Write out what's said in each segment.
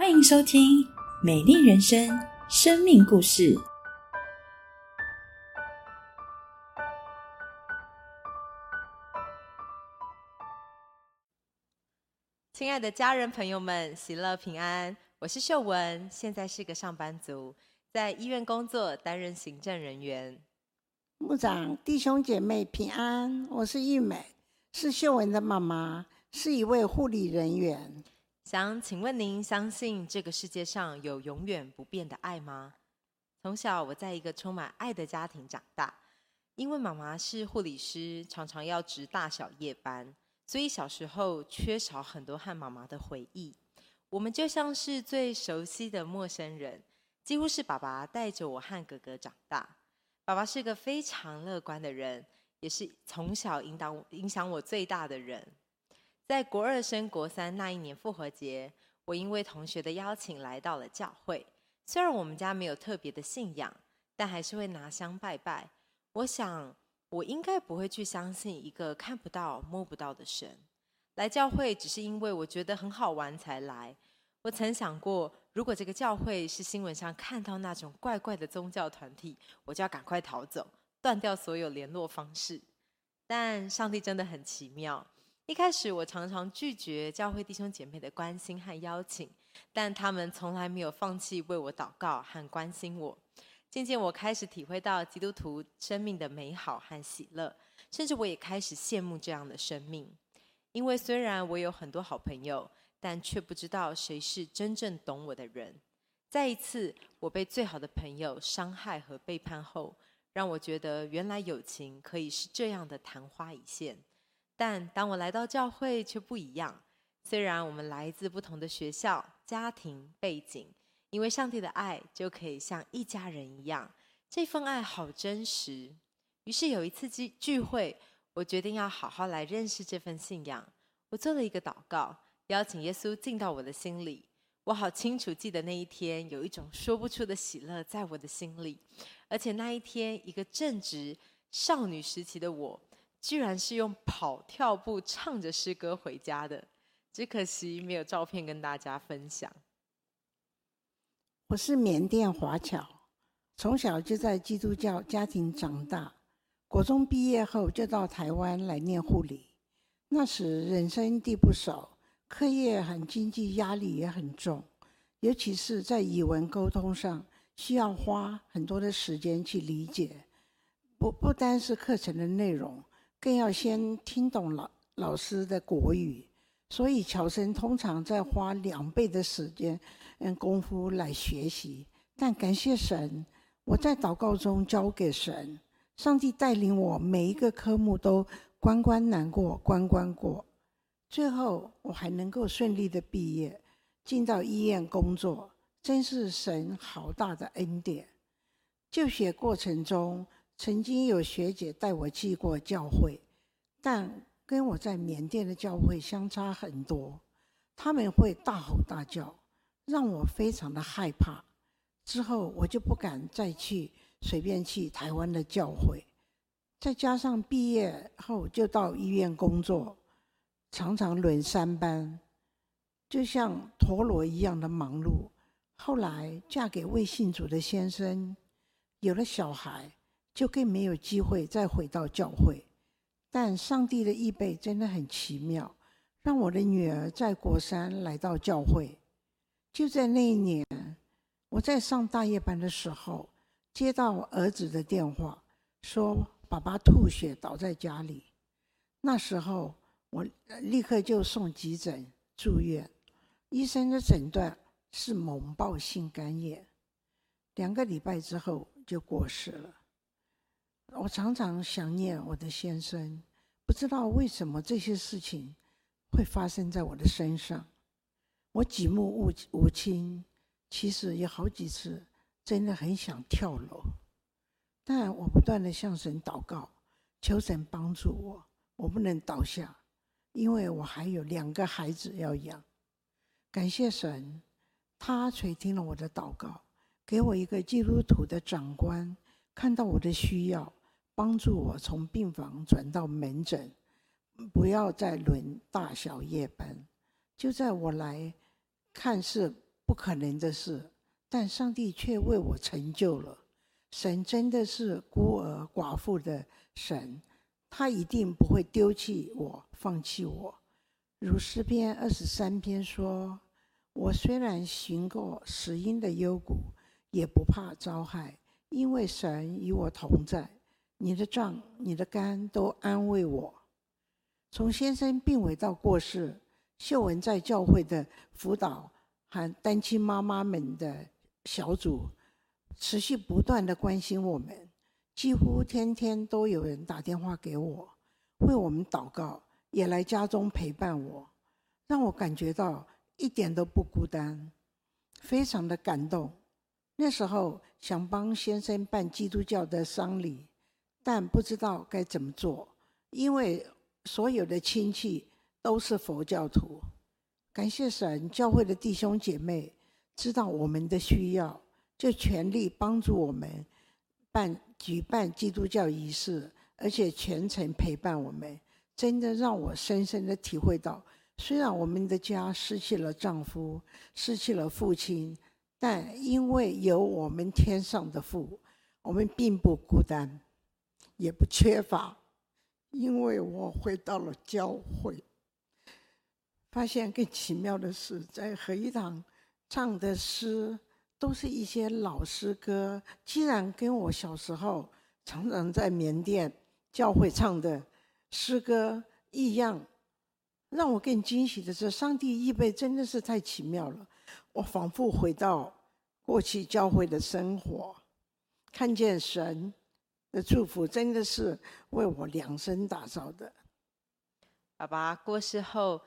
欢迎收听《美丽人生》生命故事。亲爱的家人朋友们，喜乐平安！我是秀文，现在是个上班族，在医院工作，担任行政人员。牧长弟兄姐妹平安，我是玉美，是秀文的妈妈，是一位护理人员。想请问您，相信这个世界上有永远不变的爱吗？从小我在一个充满爱的家庭长大，因为妈妈是护理师，常常要值大小夜班。所以小时候缺少很多和妈妈的回忆，我们就像是最熟悉的陌生人，几乎是爸爸带着我和哥哥长大。爸爸是个非常乐观的人，也是从小引导影响我最大的人。在国二升国三那一年复活节，我因为同学的邀请来到了教会。虽然我们家没有特别的信仰，但还是会拿香拜拜。我想。我应该不会去相信一个看不到、摸不到的神。来教会只是因为我觉得很好玩才来。我曾想过，如果这个教会是新闻上看到那种怪怪的宗教团体，我就要赶快逃走，断掉所有联络方式。但上帝真的很奇妙。一开始我常常拒绝教会弟兄姐妹的关心和邀请，但他们从来没有放弃为我祷告和关心我。渐渐，我开始体会到基督徒生命的美好和喜乐，甚至我也开始羡慕这样的生命。因为虽然我有很多好朋友，但却不知道谁是真正懂我的人。再一次，我被最好的朋友伤害和背叛后，让我觉得原来友情可以是这样的昙花一现。但当我来到教会，却不一样。虽然我们来自不同的学校、家庭背景。因为上帝的爱就可以像一家人一样，这份爱好真实。于是有一次聚聚会，我决定要好好来认识这份信仰。我做了一个祷告，邀请耶稣进到我的心里。我好清楚记得那一天，有一种说不出的喜乐在我的心里。而且那一天，一个正值少女时期的我，居然是用跑跳步唱着诗歌回家的。只可惜没有照片跟大家分享。我是缅甸华侨，从小就在基督教家庭长大。国中毕业后就到台湾来念护理。那时人生地不熟，课业和经济压力也很重，尤其是在语文沟通上，需要花很多的时间去理解。不不单是课程的内容，更要先听懂老老师的国语。所以乔生通常在花两倍的时间。嗯功夫来学习，但感谢神，我在祷告中交给神，上帝带领我每一个科目都关关难过关关过，最后我还能够顺利的毕业，进到医院工作，真是神好大的恩典。就学过程中，曾经有学姐带我去过教会，但跟我在缅甸的教会相差很多，他们会大吼大叫。让我非常的害怕，之后我就不敢再去随便去台湾的教会，再加上毕业后就到医院工作，常常轮三班，就像陀螺一样的忙碌。后来嫁给未信主的先生，有了小孩，就更没有机会再回到教会。但上帝的预备真的很奇妙，让我的女儿在国山来到教会。就在那一年，我在上大夜班的时候，接到儿子的电话，说爸爸吐血倒在家里。那时候我立刻就送急诊住院，医生的诊断是猛暴性肝炎，两个礼拜之后就过世了。我常常想念我的先生，不知道为什么这些事情会发生在我的身上。我举目无无亲，其实有好几次真的很想跳楼，但我不断的向神祷告，求神帮助我，我不能倒下，因为我还有两个孩子要养。感谢神，他垂听了我的祷告，给我一个基督徒的长官，看到我的需要，帮助我从病房转到门诊，不要再轮大小夜班。就在我来看似不可能的事，但上帝却为我成就了。神真的是孤儿寡妇的神，他一定不会丢弃我、放弃我。如诗篇二十三篇说：“我虽然行过死荫的幽谷，也不怕遭害，因为神与我同在。你的杖、你的肝都安慰我。”从先生病危到过世，秀文在教会的辅导和单亲妈妈们的小组，持续不断的关心我们，几乎天天都有人打电话给我，为我们祷告，也来家中陪伴我，让我感觉到一点都不孤单，非常的感动。那时候想帮先生办基督教的丧礼，但不知道该怎么做，因为。所有的亲戚都是佛教徒，感谢神，教会的弟兄姐妹知道我们的需要，就全力帮助我们办举办基督教仪式，而且全程陪伴我们。真的让我深深的体会到，虽然我们的家失去了丈夫，失去了父亲，但因为有我们天上的父，我们并不孤单，也不缺乏。因为我回到了教会，发现更奇妙的是，在合一堂唱的诗都是一些老诗歌，竟然跟我小时候常常在缅甸教会唱的诗歌一样。让我更惊喜的是，上帝预备真的是太奇妙了。我仿佛回到过去教会的生活，看见神。的祝福真的是为我量身打造的。爸爸过世后，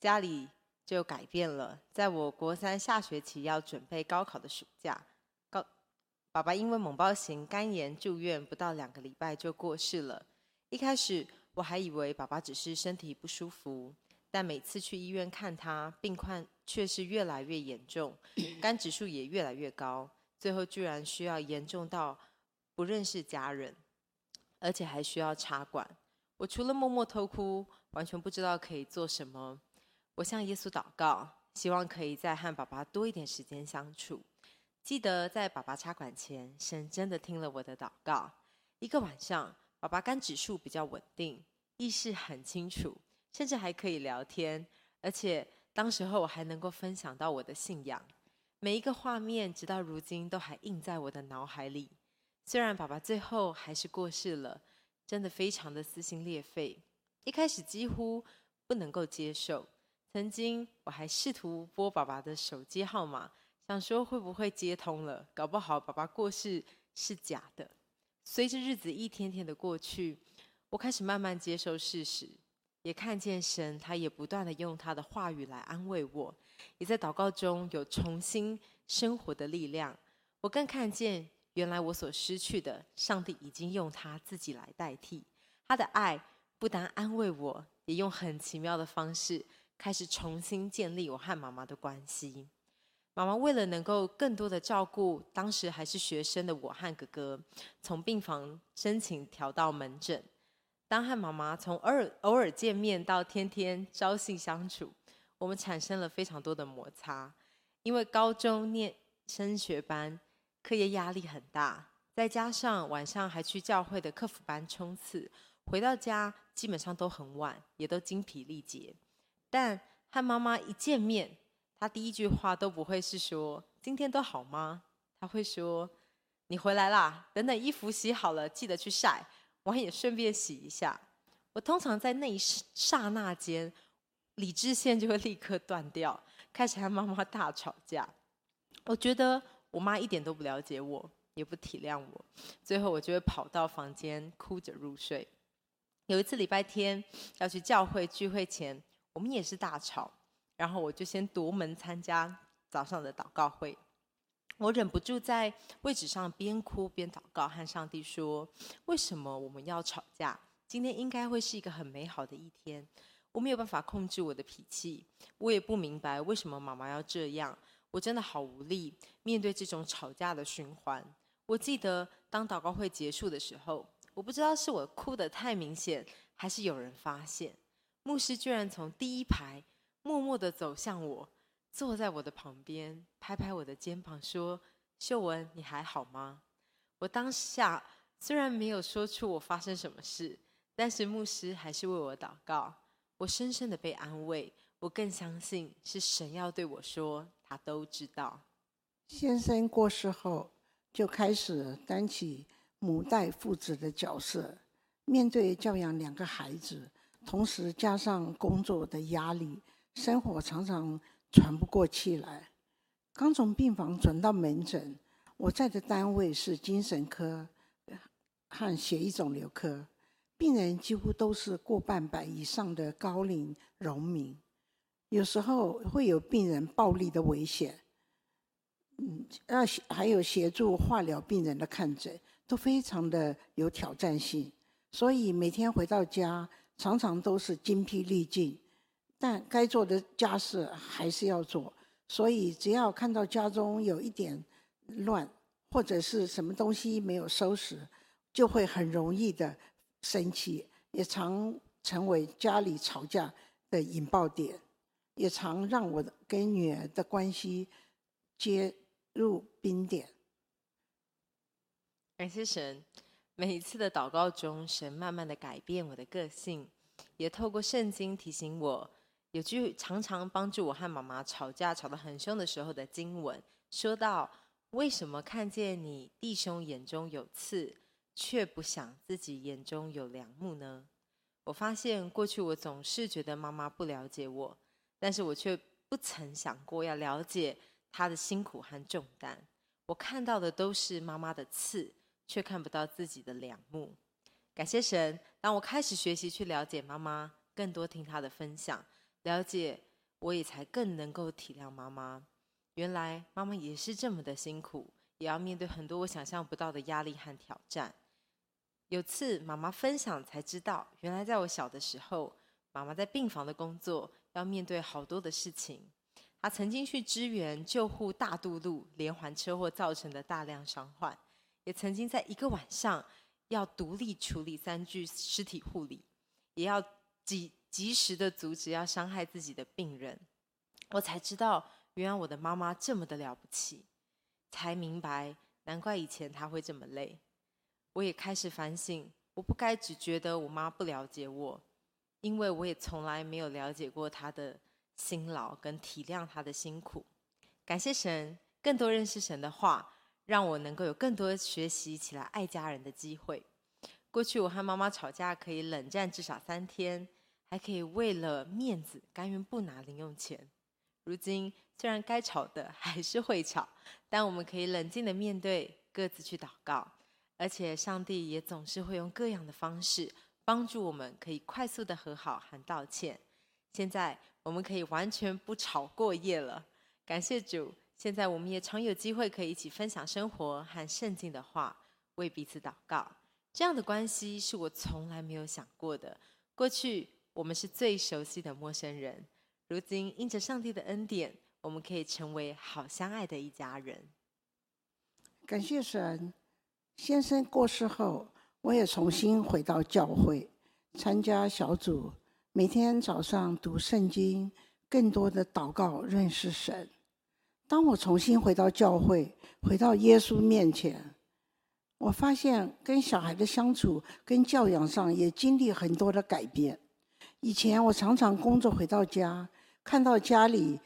家里就改变了。在我国三下学期要准备高考的暑假，高爸爸因为猛暴型肝炎住院，不到两个礼拜就过世了。一开始我还以为爸爸只是身体不舒服，但每次去医院看他，病况却是越来越严重，肝指数也越来越高，最后居然需要严重到。不认识家人，而且还需要插管。我除了默默偷哭，完全不知道可以做什么。我向耶稣祷告，希望可以再和爸爸多一点时间相处。记得在爸爸插管前，神真的听了我的祷告。一个晚上，爸爸肝指数比较稳定，意识很清楚，甚至还可以聊天。而且当时候我还能够分享到我的信仰。每一个画面，直到如今都还印在我的脑海里。虽然爸爸最后还是过世了，真的非常的撕心裂肺。一开始几乎不能够接受，曾经我还试图拨爸爸的手机号码，想说会不会接通了，搞不好爸爸过世是假的。随着日子一天天的过去，我开始慢慢接受事实，也看见神，他也不断的用他的话语来安慰我，也在祷告中有重新生活的力量。我更看见。原来我所失去的，上帝已经用他自己来代替。他的爱不但安慰我，也用很奇妙的方式开始重新建立我和妈妈的关系。妈妈为了能够更多的照顾当时还是学生的我和哥哥，从病房申请调到门诊。当和妈妈从偶尔偶尔见面到天天朝夕相处，我们产生了非常多的摩擦。因为高中念升学班。课业压力很大，再加上晚上还去教会的客服班冲刺，回到家基本上都很晚，也都精疲力竭。但和妈妈一见面，她第一句话都不会是说“今天都好吗”，她会说“你回来啦，等等衣服洗好了记得去晒，碗也顺便洗一下。”我通常在那一刹那间，理智线就会立刻断掉，开始和妈妈大吵架。我觉得。我妈一点都不了解我，也不体谅我，最后我就会跑到房间哭着入睡。有一次礼拜天要去教会聚会前，我们也是大吵，然后我就先夺门参加早上的祷告会。我忍不住在位置上边哭边祷告，和上帝说：“为什么我们要吵架？今天应该会是一个很美好的一天。我没有办法控制我的脾气，我也不明白为什么妈妈要这样。”我真的好无力面对这种吵架的循环。我记得当祷告会结束的时候，我不知道是我哭得太明显，还是有人发现，牧师居然从第一排默默地走向我，坐在我的旁边，拍拍我的肩膀，说：“秀文，你还好吗？”我当下虽然没有说出我发生什么事，但是牧师还是为我祷告。我深深的被安慰，我更相信是神要对我说，他都知道。先生过世后，就开始担起母带父子的角色，面对教养两个孩子，同时加上工作的压力，生活常常喘不过气来。刚从病房转到门诊。我在的单位是精神科和血液肿瘤科，病人几乎都是过半百以上的高龄农民，有时候会有病人暴力的危险。嗯，要还有协助化疗病人的看诊，都非常的有挑战性，所以每天回到家常常都是精疲力尽，但该做的家事还是要做，所以只要看到家中有一点。乱或者是什么东西没有收拾，就会很容易的生气，也常成为家里吵架的引爆点，也常让我跟女儿的关系接入冰点。感谢神，每一次的祷告中，神慢慢的改变我的个性，也透过圣经提醒我，有句常常帮助我和妈妈吵架吵得很凶的时候的经文，说到。为什么看见你弟兄眼中有刺，却不想自己眼中有良木呢？我发现过去我总是觉得妈妈不了解我，但是我却不曾想过要了解她的辛苦和重担。我看到的都是妈妈的刺，却看不到自己的良木。感谢神，当我开始学习去了解妈妈，更多听她的分享，了解我也才更能够体谅妈妈。原来妈妈也是这么的辛苦，也要面对很多我想象不到的压力和挑战。有次妈妈分享才知道，原来在我小的时候，妈妈在病房的工作要面对好多的事情。他曾经去支援救护大渡路连环车祸造成的大量伤患，也曾经在一个晚上要独立处理三具尸体护理，也要及及时的阻止要伤害自己的病人。我才知道。原来我的妈妈这么的了不起，才明白，难怪以前她会这么累。我也开始反省，我不该只觉得我妈不了解我，因为我也从来没有了解过他的辛劳跟体谅他的辛苦。感谢神，更多认识神的话，让我能够有更多学习起来爱家人的机会。过去我和妈妈吵架可以冷战至少三天，还可以为了面子甘愿不拿零用钱。如今虽然该吵的还是会吵，但我们可以冷静的面对，各自去祷告，而且上帝也总是会用各样的方式帮助我们，可以快速的和好和道歉。现在我们可以完全不吵过夜了，感谢主！现在我们也常有机会可以一起分享生活和圣经的话，为彼此祷告。这样的关系是我从来没有想过的。过去我们是最熟悉的陌生人。如今，因着上帝的恩典，我们可以成为好相爱的一家人。感谢神，先生过世后，我也重新回到教会，参加小组，每天早上读圣经，更多的祷告，认识神。当我重新回到教会，回到耶稣面前，我发现跟小孩的相处、跟教养上也经历很多的改变。以前我常常工作回到家。看到家里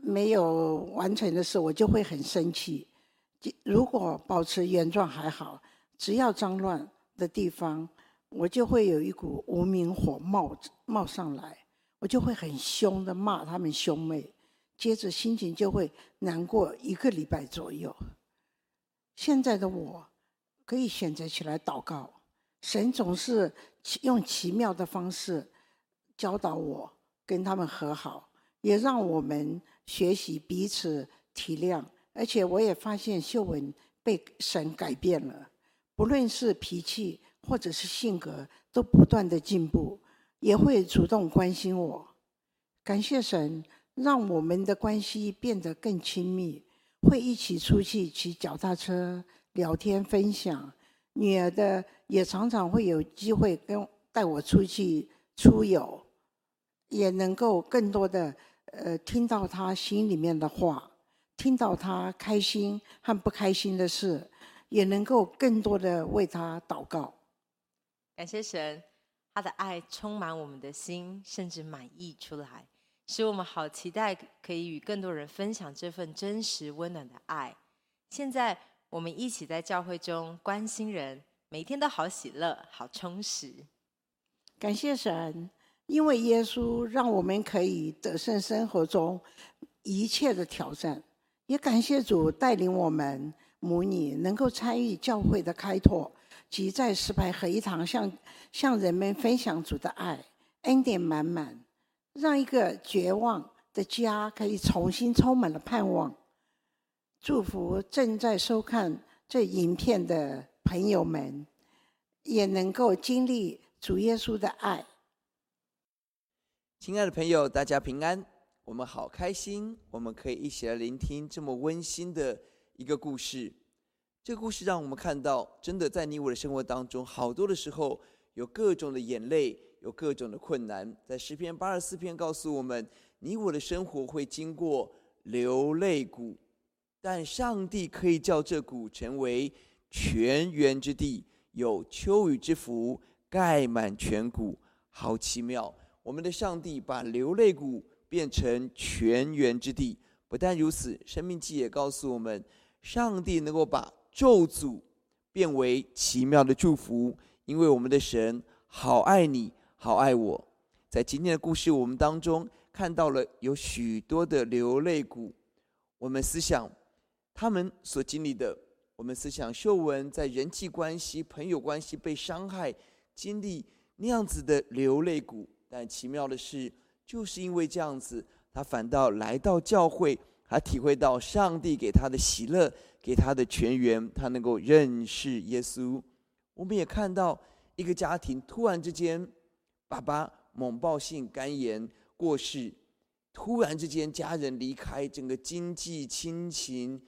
没有完成的事，我就会很生气。如果保持原状还好，只要脏乱的地方，我就会有一股无名火冒冒上来，我就会很凶的骂他们兄妹，接着心情就会难过一个礼拜左右。现在的我可以选择起来祷告，神总是用奇妙的方式教导我跟他们和好。也让我们学习彼此体谅，而且我也发现秀文被神改变了，不论是脾气或者是性格，都不断的进步，也会主动关心我。感谢神，让我们的关系变得更亲密，会一起出去骑脚踏车、聊天、分享。女儿的也常常会有机会跟带我出去出游，也能够更多的。呃，听到他心里面的话，听到他开心和不开心的事，也能够更多的为他祷告。感谢神，他的爱充满我们的心，甚至满溢出来，使我们好期待可以与更多人分享这份真实温暖的爱。现在，我们一起在教会中关心人，每天都好喜乐、好充实。感谢神，因为耶稣让我们可以得胜生活中一切的挑战，也感谢主带领我们母女能够参与教会的开拓。及在石牌合一堂向向人们分享主的爱，恩典满满，让一个绝望的家可以重新充满了盼望。祝福正在收看这影片的朋友们，也能够经历主耶稣的爱。亲爱的朋友，大家平安，我们好开心，我们可以一起来聆听这么温馨的一个故事。这个故事让我们看到，真的在你我的生活当中，好多的时候有各种的眼泪，有各种的困难。在诗篇八十四篇告诉我们，你我的生活会经过流泪谷，但上帝可以叫这谷成为泉源之地，有秋雨之福盖满全谷，好奇妙！我们的上帝把流泪谷变成泉源之地。不但如此，生命记也告诉我们，上帝能够把咒诅变为奇妙的祝福，因为我们的神好爱你，好爱我。在今天的故事我们当中，看到了有许多的流泪谷。我们思想他们所经历的，我们思想秀文在人际关系、朋友关系被伤害，经历那样子的流泪谷。但奇妙的是，就是因为这样子，他反倒来到教会，他体会到上帝给他的喜乐。给他的全员，他能够认识耶稣。我们也看到一个家庭突然之间，爸爸猛暴性肝炎过世，突然之间家人离开，整个经济亲情，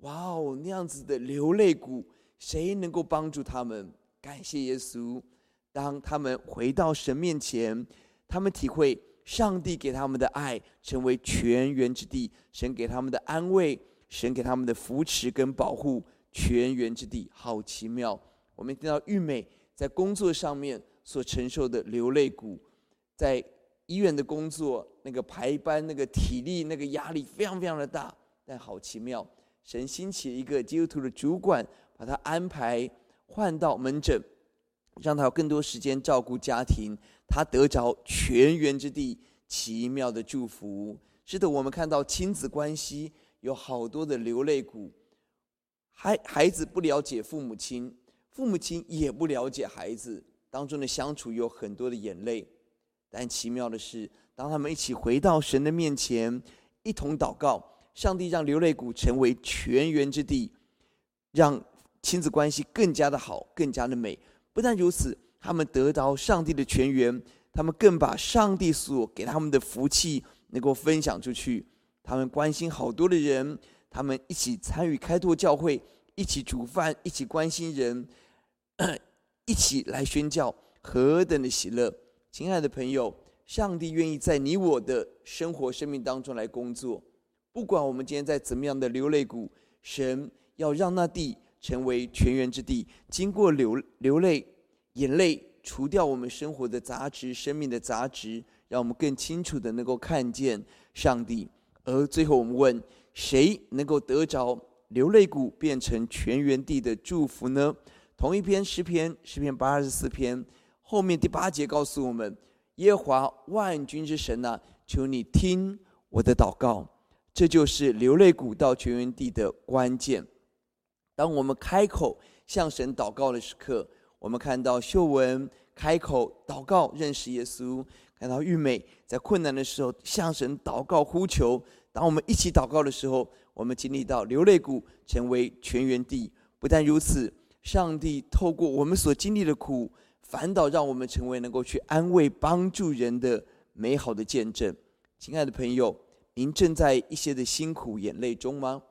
哇哦，那样子的流泪谷，谁能够帮助他们？感谢耶稣。当他们回到神面前，他们体会上帝给他们的爱，成为全员之地，神给他们的安慰。神给他们的扶持跟保护，全员之地，好奇妙。我们听到玉美在工作上面所承受的流泪谷，在医院的工作，那个排班，那个体力，那个压力非常非常的大。但好奇妙，神兴起一个基督徒的主管，把他安排换到门诊，让他有更多时间照顾家庭，他得着全员之地，奇妙的祝福。是的，我们看到亲子关系。有好多的流泪谷，孩孩子不了解父母亲，父母亲也不了解孩子当中的相处，有很多的眼泪。但奇妙的是，当他们一起回到神的面前，一同祷告，上帝让流泪谷成为全员之地，让亲子关系更加的好，更加的美。不但如此，他们得到上帝的全员，他们更把上帝所给他们的福气能够分享出去。他们关心好多的人，他们一起参与开拓教会，一起煮饭，一起关心人，一起来宣教，何等的喜乐！亲爱的朋友，上帝愿意在你我的生活、生命当中来工作。不管我们今天在怎么样的流泪谷，神要让那地成为泉源之地。经过流流泪、眼泪，除掉我们生活的杂质、生命的杂质，让我们更清楚的能够看见上帝。而最后，我们问：谁能够得着流泪谷变成全园地的祝福呢？同一篇诗篇，诗篇八十四篇后面第八节告诉我们：耶和华万军之神呐，求你听我的祷告。这就是流泪谷到全园地的关键。当我们开口向神祷告的时刻，我们看到秀文开口祷告认识耶稣。看到玉美在困难的时候向神祷告呼求，当我们一起祷告的时候，我们经历到流泪谷成为全员地。不但如此，上帝透过我们所经历的苦，反倒让我们成为能够去安慰、帮助人的美好的见证。亲爱的朋友，您正在一些的辛苦眼泪中吗？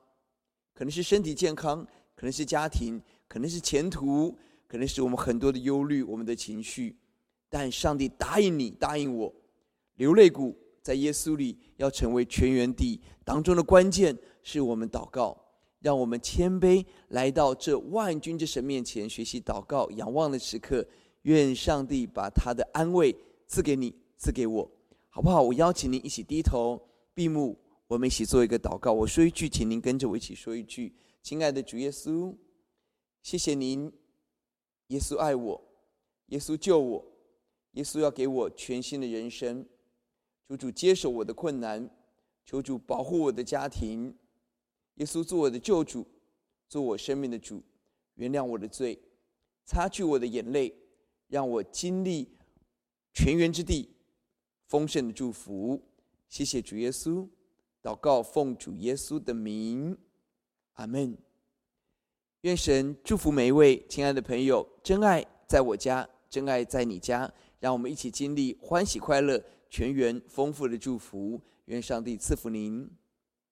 可能是身体健康，可能是家庭，可能是前途，可能是我们很多的忧虑，我们的情绪。但上帝答应你，答应我，流泪谷在耶稣里要成为全员地当中的关键，是我们祷告。让我们谦卑来到这万军之神面前，学习祷告、仰望的时刻。愿上帝把他的安慰赐给你，赐给我，好不好？我邀请您一起低头闭目，我们一起做一个祷告。我说一句，请您跟着我一起说一句：“亲爱的主耶稣，谢谢您，耶稣爱我，耶稣救我，耶稣要给我全新的人生。求主接受我的困难，求主保护我的家庭。耶稣做我的救主，做我生命的主，原谅我的罪，擦去我的眼泪。”让我经历全员之地丰盛的祝福，谢谢主耶稣，祷告奉主耶稣的名，阿门。愿神祝福每一位亲爱的朋友，真爱在我家，真爱在你家，让我们一起经历欢喜快乐、全员丰富的祝福。愿上帝赐福您。